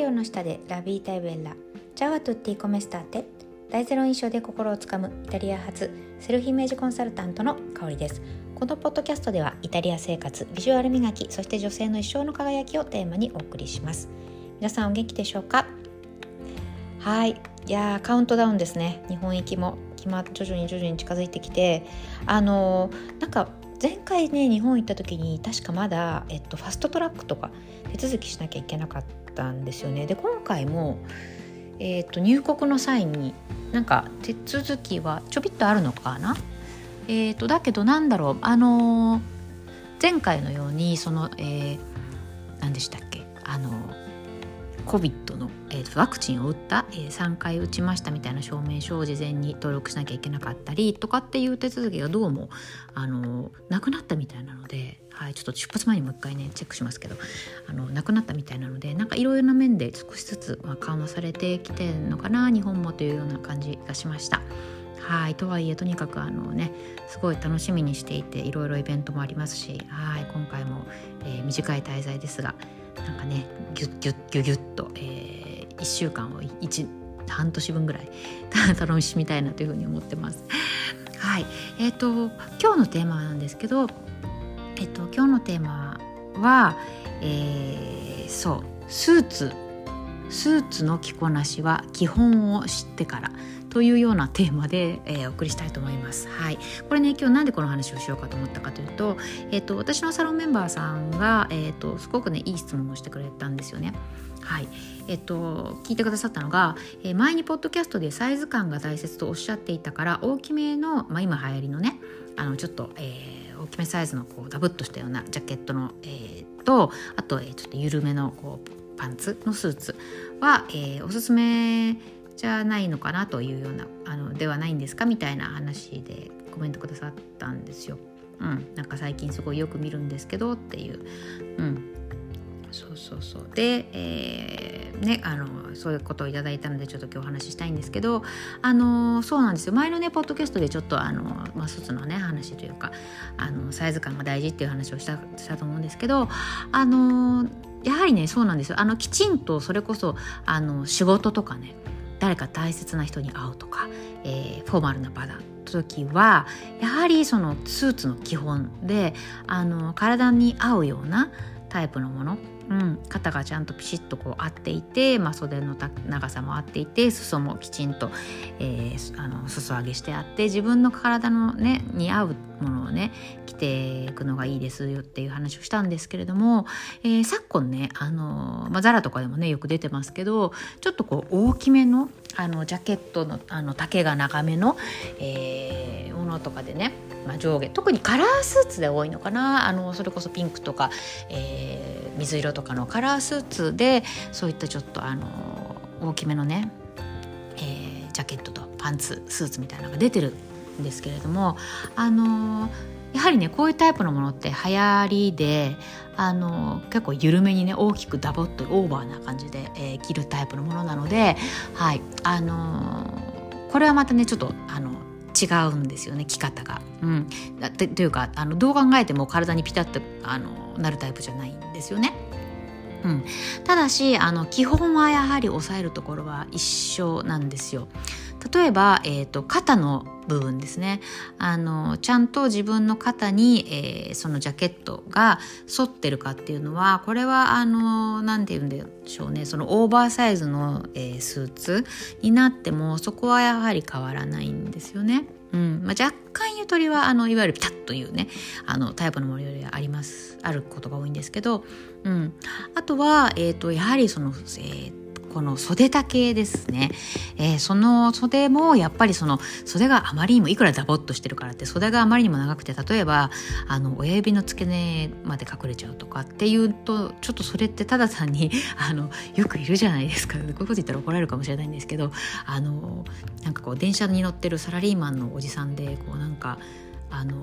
陽の下でラビータイベッラ。チャワトゥッティコメスターテ大ゼロ印象で心をつかむイタリア発セルフイメージコンサルタントの香りです。このポッドキャストではイタリア生活ビジュアル磨きそして女性の一生の輝きをテーマにお送りします。皆さんお元気でしょうか？はい。いやカウントダウンですね。日本行きも決ま徐々に徐々に近づいてきて。あのー、なんか前回ね日本行った時に確かまだ、えっと、ファストトラックとか手続きしなきゃいけなかったんですよね。で今回も、えっと、入国の際になんか手続きはちょびっとあるのかな？えっと、だけどなんだろうあのー、前回のようにその、えー、何でしたっけ？あの COVID の、えー、ワクチンを打った、えー、3回打ちましたみたいな証明書を事前に登録しなきゃいけなかったりとかっていう手続きがどうもあのなくなったみたいなので、はい、ちょっと出発前にもう一回ねチェックしますけどあのなくなったみたいなのでなんかいろいろな面で少しずつ、まあ、緩和されてきてるのかな日本もというような感じがしました。はいとはいえとにかくあのねすごい楽しみにしていていろいろイベントもありますしはい今回も、えー、短い滞在ですがなんかねギュッギュッギュギュッと、えー、1週間を1半年分ぐらい 楽しみたいなというふうに思ってます。はいえーと、今日のテーマなんですけど、えーと、今日のテーマは、えー、そうスーツスーツの着こなしは基本を知ってからというようなテーマで、えー、お送りしたいと思います。はい、これね今日なんでこの話をしようかと思ったかというと,、えーと、私のサロンメンバーさんが、えーと、すごくねいい質問をしてくれたんですよね。はいえっと、聞いてくださったのが、えー、前にポッドキャストでサイズ感が大切とおっしゃっていたから大きめの、まあ、今流行りのねあのちょっと、えー、大きめサイズのこうダブっとしたようなジャケットの、えー、とあと、えー、ちょっと緩めのこうパンツのスーツは、えー、おすすめじゃないのかなというようなあのではないんですかみたいな話でコメントくださったんですよ。うん、なんか最近すごいよく見るんですけどっていう。うんそうそうそうで、えー、ねあのそういうことをいただいたのでちょっと今日お話ししたいんですけどあのそうなんですよ前のねポッドキャストでちょっとあの、まあ、つのね話というかあのサイズ感が大事っていう話をしたしたと思うんですけどあのやはりねそうなんですよ。あのきちんとそれこそあの仕事とかね誰か大切な人に会うとか、えー、フォーマルな場だ時はやはりそのスーツの基本であの体に合うようなタイプのものうん、肩がちゃんとピシッとこう合っていて、まあ、袖の長さも合っていて裾もきちんと、えー、あの裾上げしてあって自分の体のねに合うものをね着ていくのがいいですよっていう話をしたんですけれども、えー、昨今ねあの、まあ、ザラとかでもねよく出てますけどちょっとこう大きめのあのジャケットのあの丈が長めの、えー、ものとかでねまあ、上下特にカラースーツで多いのかな。あのそれこそピンクとか、えー、水色とかのカラースーツでそういったちょっとあの大きめのね、えー、ジャケットとパンツスーツみたいなのが出てるんですけれどもあのやはりねこういうタイプのものって流行りであの結構緩めにね大きくダボっとオーバーな感じで、えー、着るタイプのものなのではいあのこれはまたねちょっとあの違うんですよね着方が。うん、だというかあのどう考えても体にピタッとあのなるタイプじゃないんですよね。うん、ただしあの基本はやはり抑えるところは一緒なんですよ。例えば、えーと、肩の部分ですね。あのちゃんと自分の肩に、えー、そのジャケットが沿ってるかっていうのはこれは何て言うんでしょうね。そのオーバーサイズの、えー、スーツになってもそこはやはり変わらないんですよね。うん。まあ、若干ゆとりはあのいわゆるピタッというねあのタイプのものよりあります。あることが多いんですけど、うん、あとは、えーと、やはりその、えーこの袖丈ですね、えー、その袖もやっぱりその袖があまりにもいくらダボっとしてるからって袖があまりにも長くて例えばあの親指の付け根まで隠れちゃうとかっていうとちょっとそれってただ単に あのよくいるじゃないですか。こういうこと言ったら怒られるかもしれないんですけどあのなんかこう電車に乗ってるサラリーマンのおじさんでこうなんかあの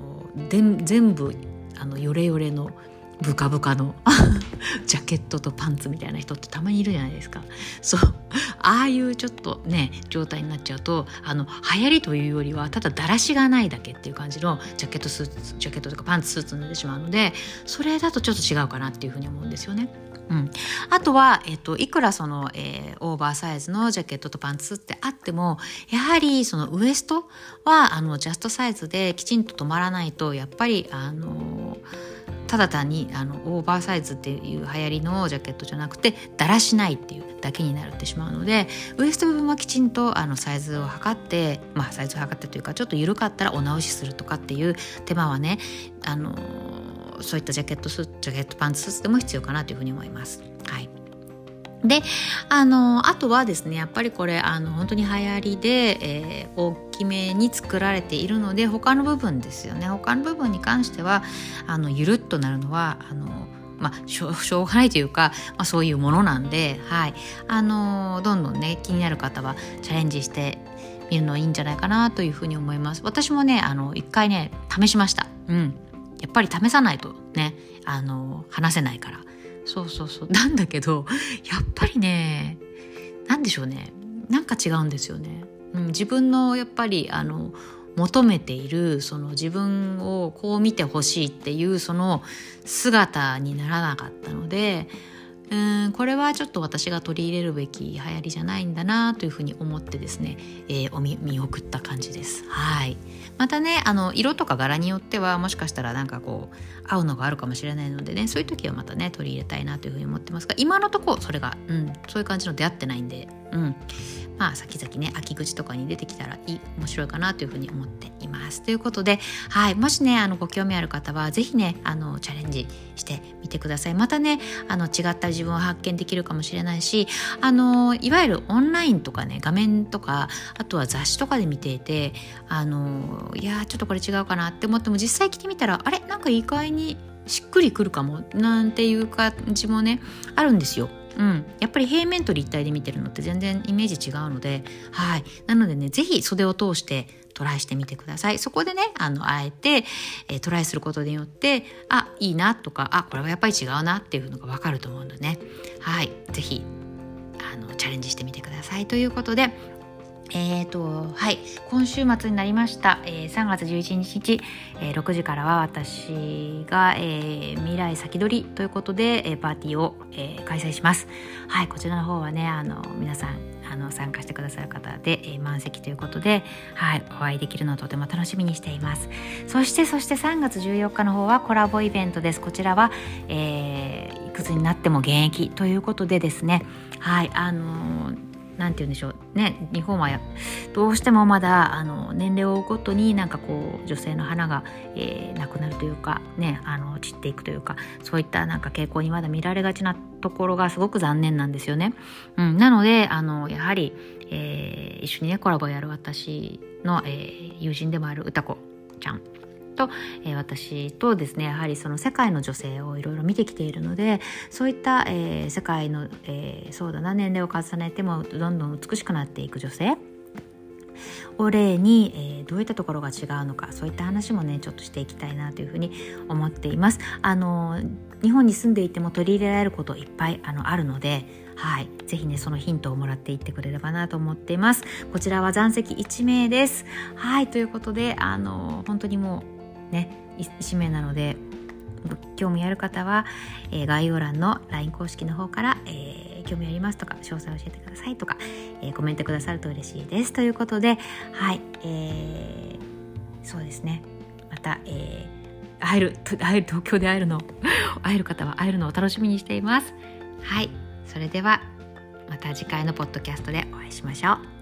全部あのヨレヨレのブカブカの ジャケットとパンツみたいな人ってたまにいるじゃないですかそうああいうちょっとね状態になっちゃうとあの流行りというよりはただだらしがないだけっていう感じのジャケットスーツジャケットとかパンツスーツになってしまうのでそれだとちょっと違うかなっていうふうに思うんですよね。うん、あとは、えっと、いくらその、えー、オーバーサイズのジャケットとパンツってあってもやはりそのウエストはあのジャストサイズできちんと止まらないとやっぱりあのただ単にあのオーバーサイズっていう流行りのジャケットじゃなくてだらしないっていうだけになってしまうのでウエスト部分はきちんとあのサイズを測ってまあサイズを測ってというかちょっと緩かったらお直しするとかっていう手間はねあのそういったジャケットスジャケットパンツスーツでも必要かなというふうに思います。はいであのあとはですねやっぱりこれあの本当に流行りで、えー、大きめに作られているので他の部分ですよね。他の部分に関してはあのゆるっとなるのはあのまあ、しょうがないというか、まあ、そういうものなんで、はい。あのどんどんね気になる方はチャレンジしてみるのいいんじゃないかなというふうに思います。私もねあの一回ね試しました。うん。やっぱり試さないとねあの話せないから。そうそうそう。なんだけどやっぱりね何でしょうね。なんか違うんですよね、うん、自分のやっぱりあの求めているその自分をこう見てほしいっていうその姿にならなかったのでうんこれはちょっと私が取り入れるべき流行りじゃないんだなというふうに思ってですね、えー、お見見送った感じです。はいまたねあの色とか柄によってはもしかしたらなんかこう合うのがあるかもしれないのでねそういう時はまたね取り入れたいなというふうに思ってますが今のところそれが、うん、そういう感じの出会ってないんで、うん、まあ先々ね秋口とかに出てきたらいい面白いかなというふうに思っています。ということで、はい、もしねあのご興味ある方は是非ねあのチャレンジしてみてください。またねあの違った自分を発見できるかもしれないしあのいわゆるオンラインとかね画面とかあとは雑誌とかで見ていてあのいやちょっとこれ違うかなって思っても実際着てみたらあれなんか意外にしっくりくるかもなんていう感じもねあるんですよ。うん、やっぱり平面と立体で見てるのって全然イメージ違うので、はい。なのでね、是非袖を通してトライしてみてください。そこでね、あの、あえて、えー、トライすることによって、あ、いいなとか、あ、これはやっぱり違うなっていうのがわかると思うのでね、はい。ぜひ、あの、チャレンジしてみてください。ということで、えーとはい、今週末になりました、えー、3月11日、えー、6時からは私が、えー、未来先取りということで、えー、パーティーを、えー、開催します。はい、こちらの方はねあの皆さんあの参加してくださる方で、えー、満席ということで、はい、お会いできるのをとても楽しみにしています。そしてそして3月14日の方はコラボイベントです。こちらは、えー、いくつになっても現役ということでですね、はいあのー何て言うんでしょうね日本はどうしてもまだあの年齢を追うごとになんかこう女性の花が、えー、なくなるというかねあの散っていくというかそういったなんか傾向にまだ見られがちなところがすごく残念なんですよね。うん、なのであのやはり、えー、一緒にねコラボやる私の、えー、友人でもある歌子ちゃんと、えー、私とですねやはりその世界の女性をいろいろ見てきているのでそういった、えー、世界の、えー、そうだな年齢を重ねてもどんどん美しくなっていく女性を例に、えー、どういったところが違うのかそういった話もねちょっとしていきたいなというふうに思っています。あの日本に住んでいても取り入れられることいっぱいあのあるのではい、ぜひねそのヒントをもらっていってくれればなと思っていますこちらは残席1名ですはいということであの本当にもうね1名なので興味ある方は、えー、概要欄の LINE 公式の方から、えー、興味ありますとか詳細教えてくださいとか、えー、コメントくださると嬉しいです。ということではい、え、そうですね。また、え、会える会える東京で会えるの 会える方は会えるのを楽しみにしています。はい。それではまた次回のポッドキャストでお会いしましょう。